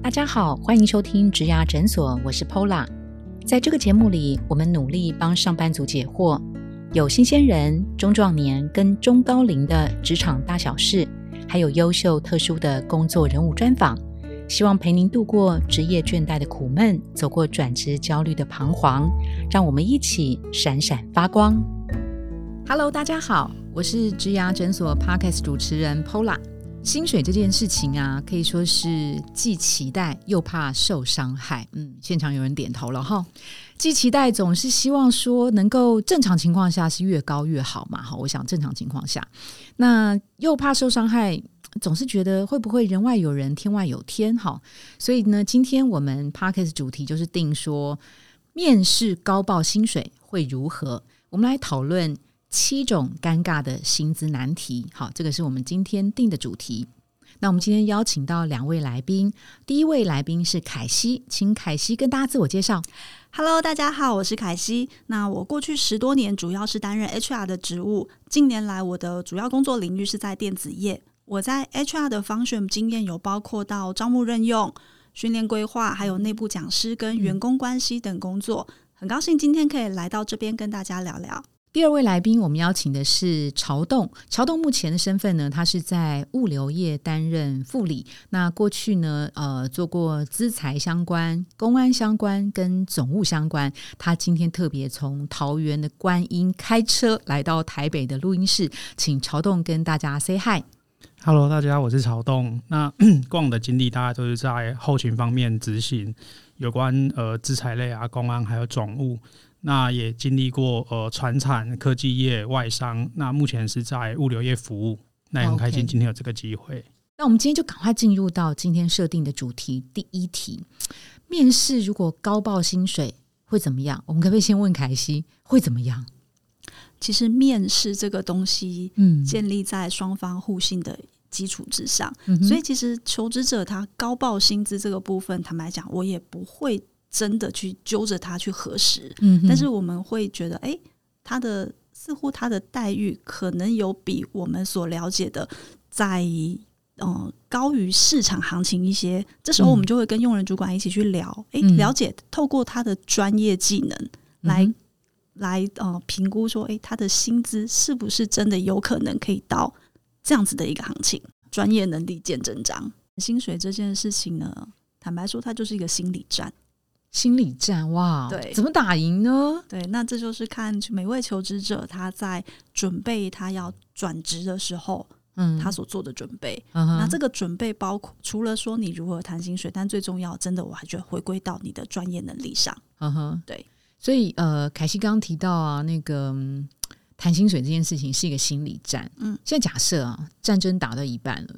大家好，欢迎收听植牙诊所，我是 Pola。在这个节目里，我们努力帮上班族解惑，有新鲜人、中壮年跟中高龄的职场大小事，还有优秀特殊的工作人物专访，希望陪您度过职业倦怠的苦闷，走过转职焦虑的彷徨，让我们一起闪闪发光。Hello，大家好，我是植牙诊所 Podcast 主持人 Pola。薪水这件事情啊，可以说是既期待又怕受伤害。嗯，现场有人点头了哈。既期待总是希望说能够正常情况下是越高越好嘛。哈，我想正常情况下，那又怕受伤害，总是觉得会不会人外有人，天外有天？哈，所以呢，今天我们 p a r k e s 主题就是定说面试高报薪水会如何？我们来讨论。七种尴尬的薪资难题，好，这个是我们今天定的主题。那我们今天邀请到两位来宾，第一位来宾是凯西，请凯西跟大家自我介绍。Hello，大家好，我是凯西。那我过去十多年主要是担任 HR 的职务，近年来我的主要工作领域是在电子业。我在 HR 的 function 经验有包括到招募任用、训练规划，还有内部讲师跟员工关系等工作。很高兴今天可以来到这边跟大家聊聊。第二位来宾，我们邀请的是曹栋。曹栋目前的身份呢，他是在物流业担任副理。那过去呢，呃，做过资财相关、公安相关跟总务相关。他今天特别从桃园的观音开车来到台北的录音室，请曹栋跟大家 say hi。Hello，大家，我是曹栋。那 过往的经历，大家都是在后勤方面执行有关呃资材类啊、公安还有总务。那也经历过呃，船产、科技业、外商，那目前是在物流业服务，那也很开心今天有这个机会。那我们今天就赶快进入到今天设定的主题，第一题：面试如果高报薪水会怎么样？我们可不可以先问凯西会怎么样？其实面试这个东西，嗯，建立在双方互信的基础之上，所以其实求职者他高报薪资这个部分，坦白讲，我也不会。真的去揪着他去核实，嗯，但是我们会觉得，哎，他的似乎他的待遇可能有比我们所了解的在嗯高于市场行情一些。这时候我们就会跟用人主管一起去聊，哎，了解透过他的专业技能来来呃评估说，哎，他的薪资是不是真的有可能可以到这样子的一个行情？专业能力见真章。薪水这件事情呢，坦白说，它就是一个心理战。心理战哇，对，怎么打赢呢？对，那这就是看每位求职者他在准备他要转职的时候，嗯，他所做的准备。那这个准备包括除了说你如何谈薪水，但最重要，真的我还觉得回归到你的专业能力上。嗯哼，对。所以呃，凯西刚刚提到啊，那个谈薪水这件事情是一个心理战。嗯，现在假设啊，战争打到一半了，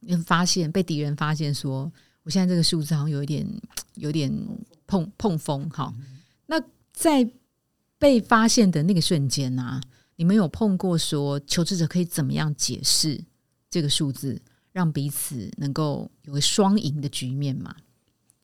你发现被敌人发现说。我现在这个数字好像有一点，有点碰碰风哈。那在被发现的那个瞬间呢，你们有碰过说求职者可以怎么样解释这个数字，让彼此能够有个双赢的局面吗？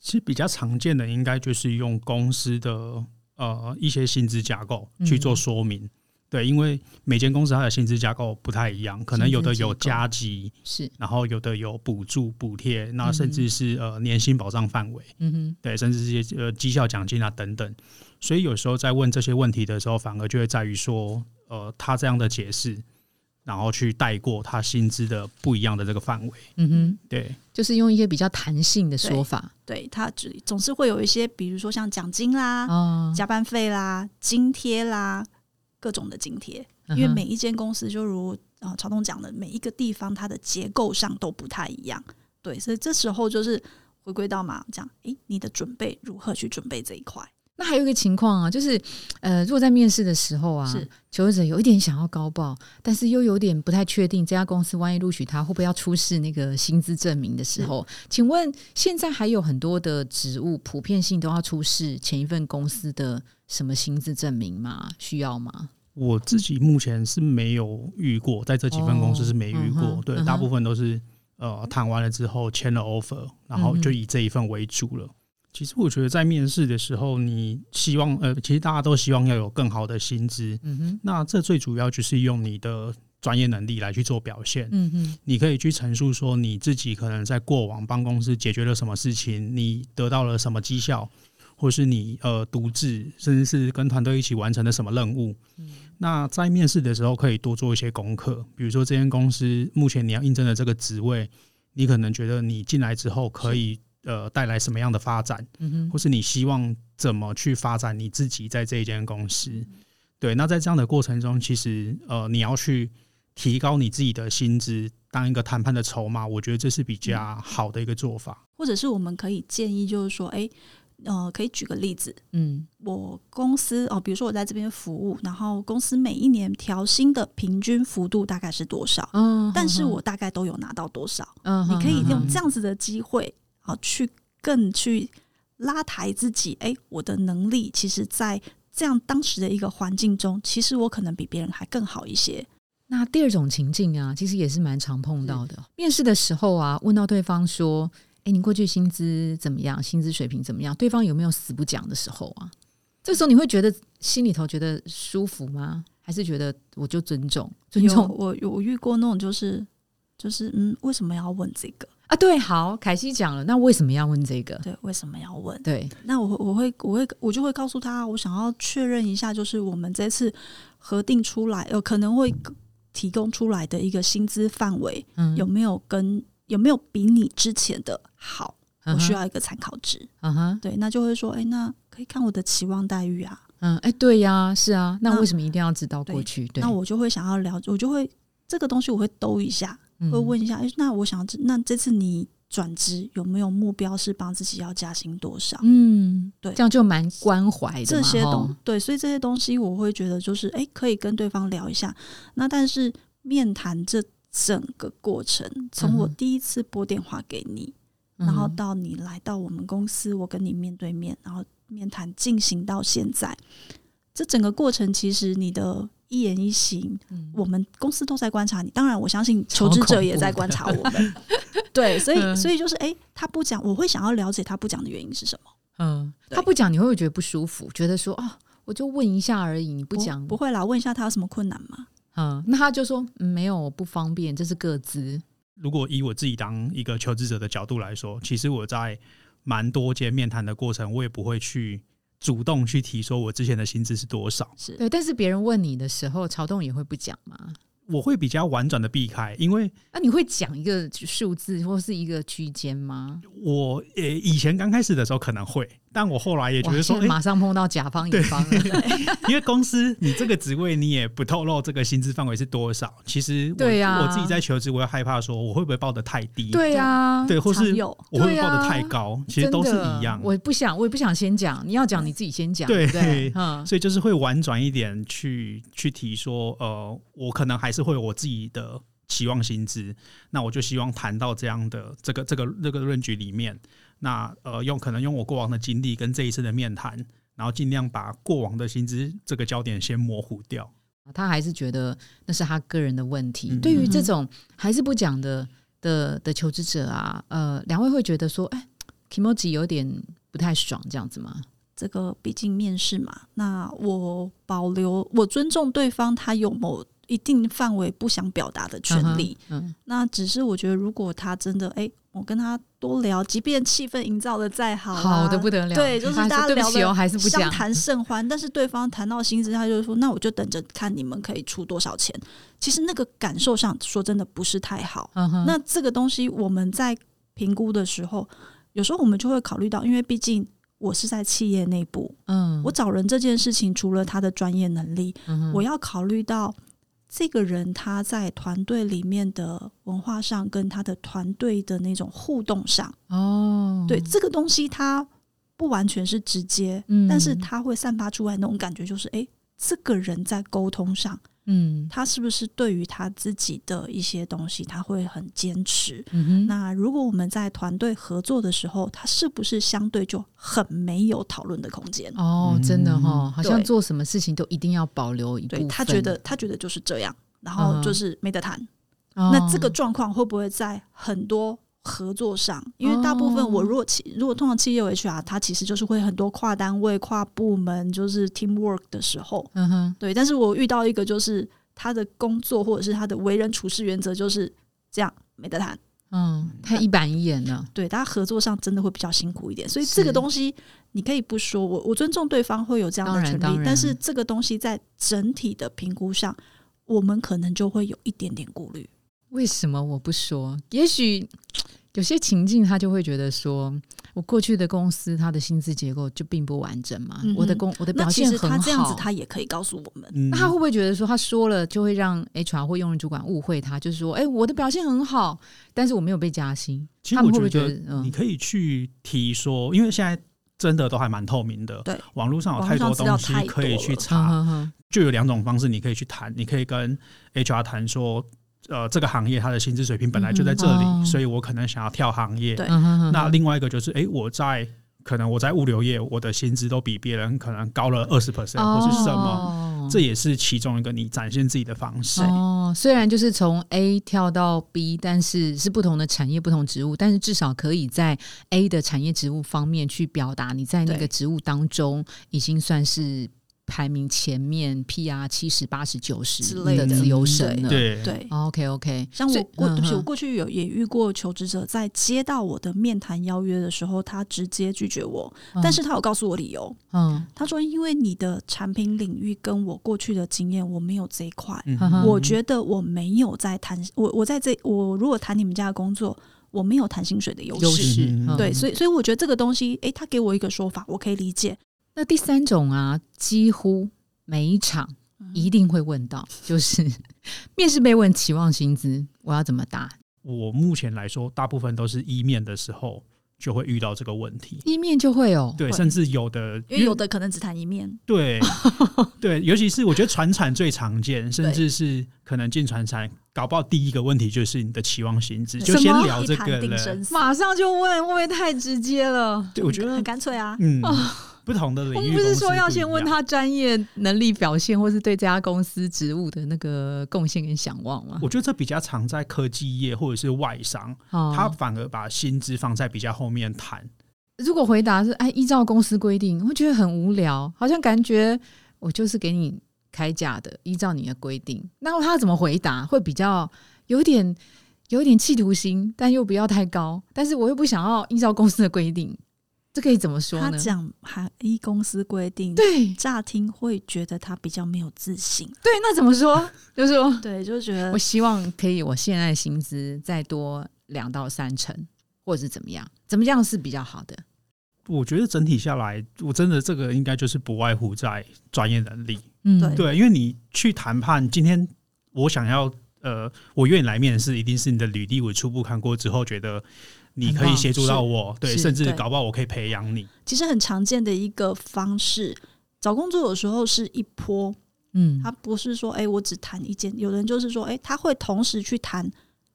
其实比较常见的应该就是用公司的呃一些薪资架构去做说明。对，因为每间公司它的薪资架构不太一样，可能有的有加级，是，然后有的有补助补贴，那甚至是呃年薪保障范围，嗯哼，对，甚至这些呃绩效奖金啊等等，所以有时候在问这些问题的时候，反而就会在于说，呃，他这样的解释，然后去带过他薪资的不一样的这个范围，嗯哼，对，就是用一些比较弹性的说法，对他只总是会有一些，比如说像奖金啦、加班费啦、津贴啦。各种的津贴，因为每一间公司就如啊曹东讲的，每一个地方它的结构上都不太一样，对，所以这时候就是回归到嘛，讲，诶，你的准备如何去准备这一块？那还有一个情况啊，就是呃，如果在面试的时候啊，求职者有一点想要高报，但是又有点不太确定这家公司万一录取他会不会要出示那个薪资证明的时候，请问现在还有很多的职务普遍性都要出示前一份公司的。什么薪资证明吗？需要吗？我自己目前是没有遇过，在这几份公司是没遇过。对，大部分都是呃谈完了之后签了 offer，然后就以这一份为主了。其实我觉得在面试的时候，你希望呃，其实大家都希望要有更好的薪资。嗯哼，那这最主要就是用你的专业能力来去做表现。嗯哼，你可以去陈述说你自己可能在过往帮公司解决了什么事情，你得到了什么绩效，或是你呃独自甚至是跟团队一起完成了什么任务。嗯，那在面试的时候可以多做一些功课，比如说这间公司目前你要应征的这个职位，你可能觉得你进来之后可以呃带来什么样的发展，嗯哼，或是你希望怎么去发展你自己在这一间公司。对，那在这样的过程中，其实呃你要去。提高你自己的薪资，当一个谈判的筹码，我觉得这是比较好的一个做法。或者是我们可以建议，就是说，哎，呃，可以举个例子，嗯，我公司哦，比如说我在这边服务，然后公司每一年调薪的平均幅度大概是多少？嗯，但是我大概都有拿到多少？嗯，你可以用这样子的机会，好去更去拉抬自己。哎，我的能力其实，在这样当时的一个环境中，其实我可能比别人还更好一些。那第二种情境啊，其实也是蛮常碰到的。面试的时候啊，问到对方说：“哎，你过去薪资怎么样？薪资水平怎么样？”对方有没有死不讲的时候啊？这时候你会觉得心里头觉得舒服吗？还是觉得我就尊重？尊重我有遇过那种就是就是嗯，为什么要问这个啊？对，好，凯西讲了，那为什么要问这个？对，为什么要问？对，那我我会我会我就会告诉他，我想要确认一下，就是我们这次核定出来，呃可能会。提供出来的一个薪资范围，嗯有没有跟有没有比你之前的好？我需要一个参考值。嗯哼，对，那就会说，哎，那可以看我的期望待遇啊。嗯，哎，对呀，是啊，那为什么一定要知道过去？那我就会想要了解，我就会这个东西我会兜一下，会问一下，哎，那我想，那这次你。转职有没有目标是帮自己要加薪多少？嗯，对，这样就蛮关怀的。这些东对，所以这些东西我会觉得就是，哎，可以跟对方聊一下。那但是面谈这整个过程，从我第一次拨电话给你，然后到你来到我们公司，我跟你面对面，然后面谈进行到现在，这整个过程其实你的。一言一行，我们公司都在观察你。当然，我相信求职者也在观察我们。对，所以，所以就是，哎，他不讲，我会想要了解他不讲的原因是什么。嗯，他不讲，你会不会觉得不舒服？觉得说，哦，我就问一下而已，你不讲，不会啦，问一下他有什么困难吗？嗯，那他就说没有，不方便，这是各自。如果以我自己当一个求职者的角度来说，其实我在蛮多间面谈的过程，我也不会去。主动去提说，我之前的薪资是多少？是对，但是别人问你的时候，曹栋也会不讲吗？我会比较婉转的避开，因为啊，你会讲一个数字或是一个区间吗？我呃，以前刚开始的时候可能会。但我后来也觉得说，马上碰到甲方乙方了，因为公司你这个职位你也不透露这个薪资范围是多少。其实对呀，我自己在求职，我也害怕说我会不会报的太低？对呀，对，或是我会报的太高？其实都是一样。我不想，我也不想先讲，你要讲你自己先讲。对，嗯，所以就是会婉转一点去去提说，呃，我可能还是会有我自己的期望薪资，那我就希望谈到这样的这个这个这个论据里面。那呃，用可能用我过往的经历跟这一次的面谈，然后尽量把过往的薪资这个焦点先模糊掉。他还是觉得那是他个人的问题。对于这种还是不讲的的的求职者啊，呃，两位会觉得说，哎，Kimoji 有点不太爽这样子吗？这个毕竟面试嘛，那我保留我尊重对方，他有某一定范围不想表达的权利。嗯，那只是我觉得，如果他真的哎。我跟他多聊，即便气氛营造的再好，好的不得了，对，就是大家聊的还是不相谈甚欢。但是对方谈到薪资，他就说：“那我就等着看你们可以出多少钱。”其实那个感受上说真的不是太好。嗯那这个东西我们在评估的时候，有时候我们就会考虑到，因为毕竟我是在企业内部，嗯，我找人这件事情，除了他的专业能力，我要考虑到。这个人他在团队里面的文化上，跟他的团队的那种互动上，哦，对这个东西，他不完全是直接，但是他会散发出来那种感觉，就是哎，这个人在沟通上。嗯，他是不是对于他自己的一些东西，他会很坚持？那如果我们在团队合作的时候，他是不是相对就很没有讨论的空间？哦，真的哈，好像做什么事情都一定要保留一部分。他觉得，他觉得就是这样，然后就是没得谈。那这个状况会不会在很多？合作上，因为大部分我如果企如果通常企业 HR，它其实就是会很多跨单位、跨部门，就是 teamwork 的时候，嗯哼，对。但是我遇到一个就是他的工作或者是他的为人处事原则就是这样，没得谈。嗯，太一板一眼了。对，大家合作上真的会比较辛苦一点，所以这个东西你可以不说，我我尊重对方会有这样的权利，但是这个东西在整体的评估上，我们可能就会有一点点顾虑。为什么我不说？也许有些情境，他就会觉得说。我过去的公司，它的薪资结构就并不完整嘛。我的工，我的表现很好。他这样子，他也可以告诉我们。那他会不会觉得说，他说了就会让 HR 或用人主管误会他？就是说，哎，我的表现很好，但是我没有被加薪。其实我觉得，你可以去提说，因为现在真的都还蛮透明的。对，网络上有太多东西可以去查。就有两种方式，你可以去谈。你可以跟 HR 谈说。呃，这个行业它的薪资水平本来就在这里，所以我可能想要跳行业。对，那另外一个就是，哎，我在可能我在物流业，我的薪资都比别人可能高了二十 percent，或是什么，这也是其中一个你展现自己的方式。哦，虽然就是从 A 跳到 B，但是是不同的产业、不同职务，但是至少可以在 A 的产业职务方面去表达你在那个职务当中已经算是。排名前面，PR 七十八十九十之类的自由身了。对对，OK OK。像我过，对不起，我过去有也遇过求职者，在接到我的面谈邀约的时候，他直接拒绝我，但是他有告诉我理由。嗯，他说因为你的产品领域跟我过去的经验，我没有这一块，我觉得我没有在谈，我我在这，我如果谈你们家的工作，我没有谈薪水的优势。对，所以所以我觉得这个东西，哎，他给我一个说法，我可以理解。那第三种啊，几乎每一场一定会问到，就是 面试被问期望薪资，我要怎么答？我目前来说，大部分都是一面的时候就会遇到这个问题，一面就会哦，对，甚至有的，因为有的可能只谈一面，对 对，尤其是我觉得船产最常见，甚至是可能进船产，搞不好第一个问题就是你的期望薪资，就先聊这个了，马上就问，会不会太直接了？对，我觉得很干脆啊，嗯。不同的领域，我们不是说要先问他专业能力表现，或是对这家公司职务的那个贡献跟想望吗？我觉得这比较常在科技业或者是外商，他反而把薪资放在比较后面谈。如果回答是哎，依照公司规定，我觉得很无聊，好像感觉我就是给你开价的，依照你的规定。那他怎么回答会比较有点有点企图心，但又不要太高，但是我又不想要依照公司的规定。这可以怎么说呢？他讲还依公司规定，对，乍听会觉得他比较没有自信。对，那怎么说？就是说，对，就觉得我希望可以，我现在薪资再多两到三成，或者是怎么样？怎么样是比较好的？我觉得整体下来，我真的这个应该就是不外乎在专业能力。嗯，对，因为你去谈判，今天我想要，呃，我愿意来面试，一定是你的履历我初步看过之后觉得。你可以协助到我，对，甚至搞不好我可以培养你。其实很常见的一个方式，找工作有时候是一波，嗯，他不是说，哎，我只谈一件。有人就是说，哎，他会同时去谈，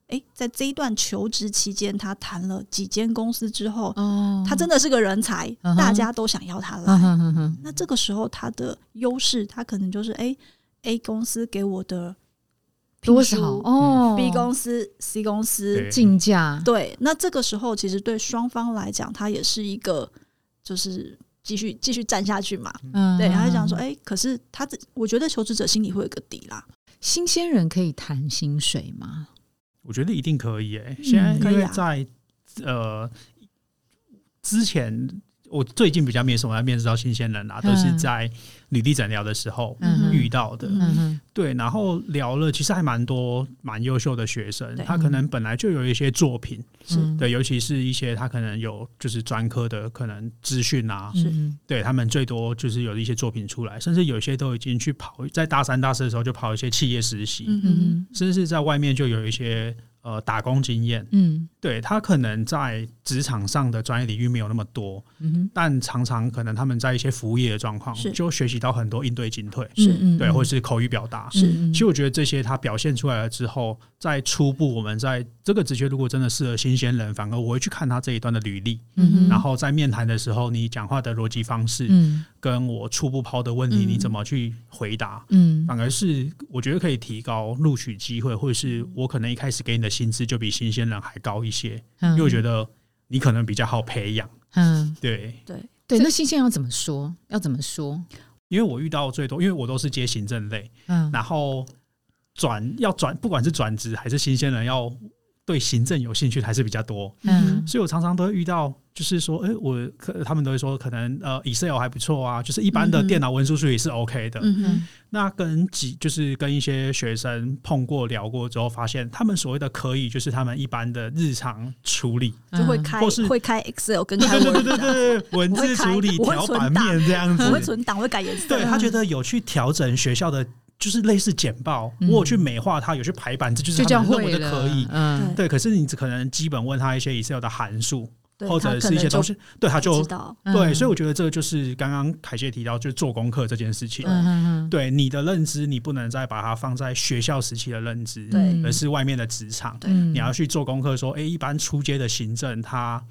哎，在这一段求职期间，他谈了几间公司之后，哦，他真的是个人才，大家都想要他来。那这个时候他的优势，他可能就是，哎，A 公司给我的。多少哦？B 公司、C 公司竞价对，那这个时候其实对双方来讲，它也是一个就是继续继续战下去嘛。嗯，对，他就讲说，哎，可是他我觉得求职者心里会有个底啦。新鲜人可以谈薪水吗？我觉得一定可以。哎，现在因为在呃之前，我最近比较没什么来面试到新鲜人啊，都是在。履历诊疗的时候遇到的，对，然后聊了，其实还蛮多蛮优秀的学生，他可能本来就有一些作品，对，尤其是一些他可能有就是专科的可能资讯啊，对他们最多就是有一些作品出来，甚至有些都已经去跑，在大三、大四的时候就跑一些企业实习，甚至在外面就有一些。呃，打工经验，嗯，对他可能在职场上的专业领域没有那么多，嗯但常常可能他们在一些服务业的状况，就学习到很多应对进退，是，对，或者是口语表达，是。其实我觉得这些他表现出来了之后，在初步我们在这个职缺如果真的适合新鲜人，反而我会去看他这一段的履历，嗯然后在面谈的时候，你讲话的逻辑方式，嗯，跟我初步抛的问题，你怎么去回答，嗯，反而是我觉得可以提高录取机会，或者是我可能一开始给你的。薪资就比新鲜人还高一些，因为我觉得你可能比较好培养。嗯，对对对。那新鲜要怎么说？要怎么说？因为我遇到最多，因为我都是接行政类，嗯，然后转要转，不管是转职还是新鲜人要。对行政有兴趣还是比较多，嗯，所以我常常都会遇到，就是说，哎，我可他们都会说，可能呃，Excel 还不错啊，就是一般的电脑文书处理是 OK 的。嗯哼，那跟几就是跟一些学生碰过聊过之后，发现他们所谓的可以，就是他们一般的日常处理就会开，或是会开 Excel 跟开对对对对对文字处理调版面这样子，会存档会改颜色。对他觉得有去调整学校的。就是类似简报，我有去美化它，有去排版，这就是他们认为的可以。嗯，对。可是你只可能基本问他一些 Excel 的函数，或者是一些东西，对他就对。所以我觉得这个就是刚刚凯谢提到，就是做功课这件事情。嗯嗯对你的认知，你不能再把它放在学校时期的认知，对，而是外面的职场。对，你要去做功课，说，哎，一般出街的行政他。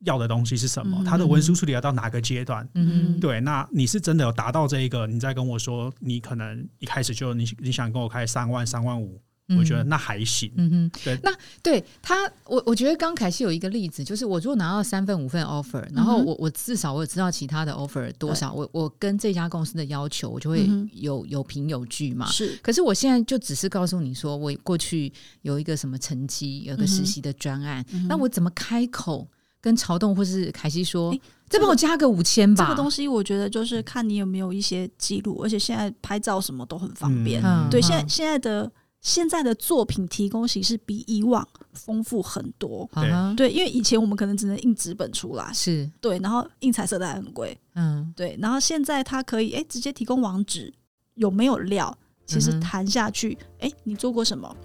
要的东西是什么？他的文书处理要到哪个阶段？嗯，对，那你是真的有达到这一个？你再跟我说，你可能一开始就你你想跟我开三万、三万五，我觉得那还行。嗯哼，对，那对他，我我觉得刚凯西有一个例子，就是我如果拿到三份、五份 offer，然后我我至少我知道其他的 offer 多少，我我跟这家公司的要求，我就会有有凭有据嘛。是，可是我现在就只是告诉你说，我过去有一个什么成绩，有个实习的专案，那我怎么开口？跟曹栋或是凯西说，再帮我加个五千吧。这个东西我觉得就是看你有没有一些记录，而且现在拍照什么都很方便。对，现在现在的现在的作品提供形式比以往丰富很多。对，因为以前我们可能只能印纸本出来，是对，然后印彩色的还很贵。嗯，对，然后现在它可以哎直接提供网址，有没有料？其实谈下去，哎，你做过什么？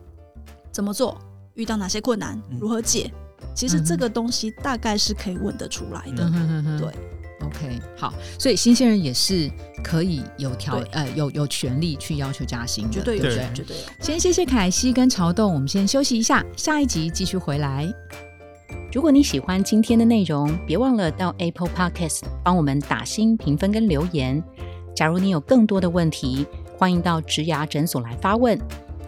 怎么做？遇到哪些困难？如何解？其实这个东西大概是可以问得出来的，对，OK，好，所以新鲜人也是可以有条呃有有权利去要求加薪的，绝对有，绝对有。先谢谢凯西跟曹栋，我们先休息一下，下一集继续回来。如果你喜欢今天的内容，别忘了到 Apple Podcast 帮我们打新评分跟留言。假如你有更多的问题，欢迎到植牙诊所来发问，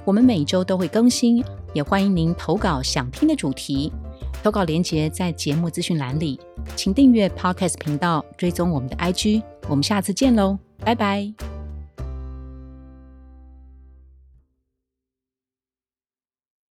我们每周都会更新，也欢迎您投稿想听的主题。投稿链接在节目资讯栏里，请订阅 Podcast 频道，追踪我们的 IG，我们下次见喽，拜拜。